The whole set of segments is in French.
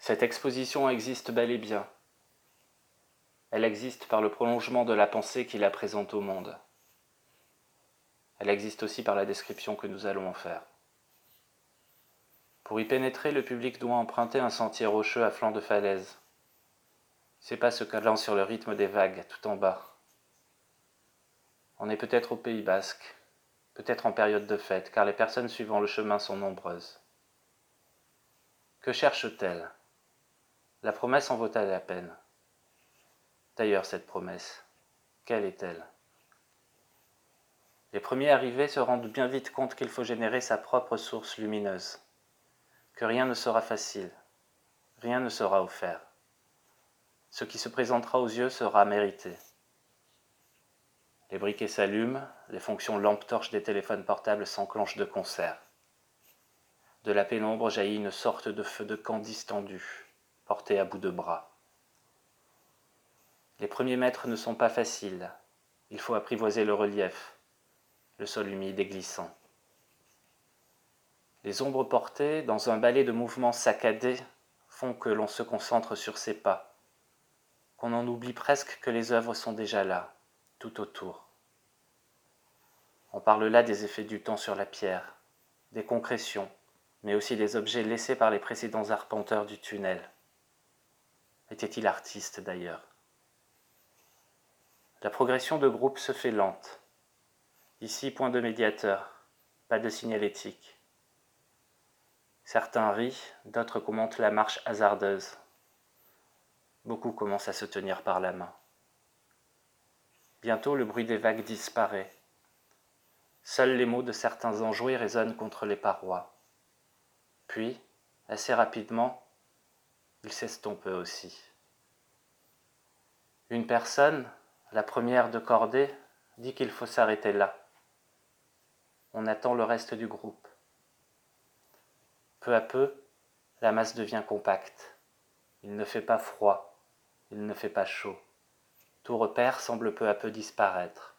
Cette exposition existe bel et bien. Elle existe par le prolongement de la pensée qui la présente au monde. Elle existe aussi par la description que nous allons en faire. Pour y pénétrer, le public doit emprunter un sentier rocheux à flanc de falaise. C'est pas se calant sur le rythme des vagues tout en bas. On est peut-être au Pays basque, peut-être en période de fête, car les personnes suivant le chemin sont nombreuses. Que cherche-t-elle? La promesse en vaut-elle la peine? D'ailleurs, cette promesse, quelle est-elle? Les premiers arrivés se rendent bien vite compte qu'il faut générer sa propre source lumineuse, que rien ne sera facile, rien ne sera offert. Ce qui se présentera aux yeux sera mérité. Les briquets s'allument, les fonctions lampe-torche des téléphones portables s'enclenchent de concert. De la pénombre jaillit une sorte de feu de camp distendu, porté à bout de bras. Les premiers mètres ne sont pas faciles. Il faut apprivoiser le relief, le sol humide et glissant. Les ombres portées, dans un balai de mouvements saccadés, font que l'on se concentre sur ses pas, qu'on en oublie presque que les œuvres sont déjà là, tout autour. On parle là des effets du temps sur la pierre, des concrétions, mais aussi des objets laissés par les précédents arpenteurs du tunnel. Était-il artiste d'ailleurs? La progression de groupe se fait lente. Ici, point de médiateur, pas de signalétique. Certains rient, d'autres commentent la marche hasardeuse. Beaucoup commencent à se tenir par la main. Bientôt le bruit des vagues disparaît. Seuls les mots de certains enjoués résonnent contre les parois. Puis, assez rapidement, ils s'estompent eux aussi. Une personne, la première de cordée, dit qu'il faut s'arrêter là. On attend le reste du groupe. Peu à peu, la masse devient compacte. Il ne fait pas froid, il ne fait pas chaud. Tout repère semble peu à peu disparaître.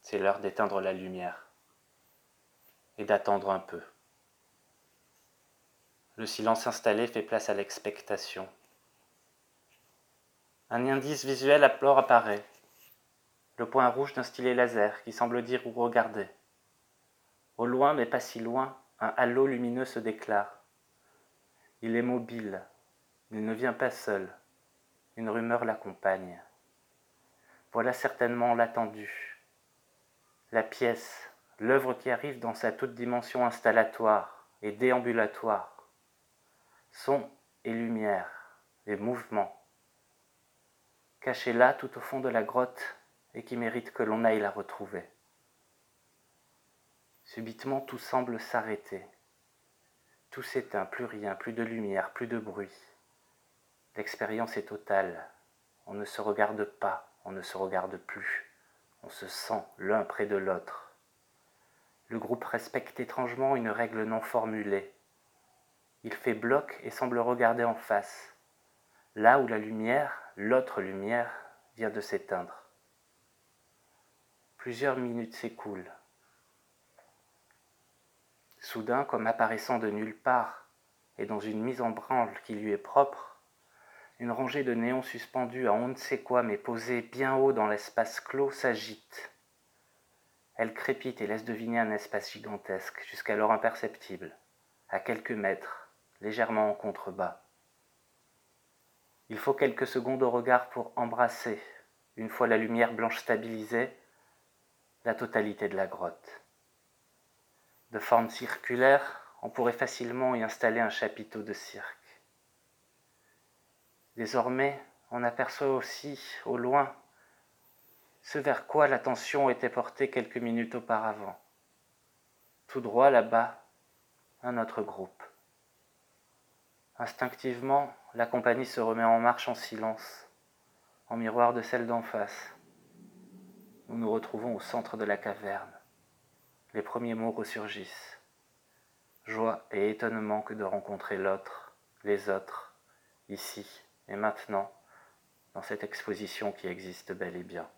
C'est l'heure d'éteindre la lumière et d'attendre un peu. Le silence installé fait place à l'expectation. Un indice visuel apparaît. Le point rouge d'un stylet laser qui semble dire où regarder. Au loin, mais pas si loin, un halo lumineux se déclare. Il est mobile. Il ne vient pas seul. Une rumeur l'accompagne. Voilà certainement l'attendu. La pièce, l'œuvre qui arrive dans sa toute dimension installatoire et déambulatoire. Son et lumière, et mouvement. Cachée là tout au fond de la grotte et qui mérite que l'on aille la retrouver. Subitement tout semble s'arrêter. Tout s'éteint, plus rien, plus de lumière, plus de bruit. L'expérience est totale. On ne se regarde pas, on ne se regarde plus. On se sent l'un près de l'autre. Le groupe respecte étrangement une règle non formulée. Il fait bloc et semble regarder en face, là où la lumière, l'autre lumière, vient de s'éteindre. Plusieurs minutes s'écoulent. Soudain, comme apparaissant de nulle part, et dans une mise en branle qui lui est propre, une rangée de néons suspendus à on ne sait quoi mais posés bien haut dans l'espace clos s'agite. Elle crépite et laisse deviner un espace gigantesque, jusqu'alors imperceptible, à quelques mètres, légèrement en contrebas. Il faut quelques secondes au regard pour embrasser, une fois la lumière blanche stabilisée, la totalité de la grotte. De forme circulaire, on pourrait facilement y installer un chapiteau de cirque. Désormais, on aperçoit aussi, au loin, ce vers quoi l'attention était portée quelques minutes auparavant. Tout droit là-bas, un autre groupe. Instinctivement, la compagnie se remet en marche en silence, en miroir de celle d'en face. Nous nous retrouvons au centre de la caverne. Les premiers mots ressurgissent. Joie et étonnement que de rencontrer l'autre, les autres, ici et maintenant dans cette exposition qui existe bel et bien.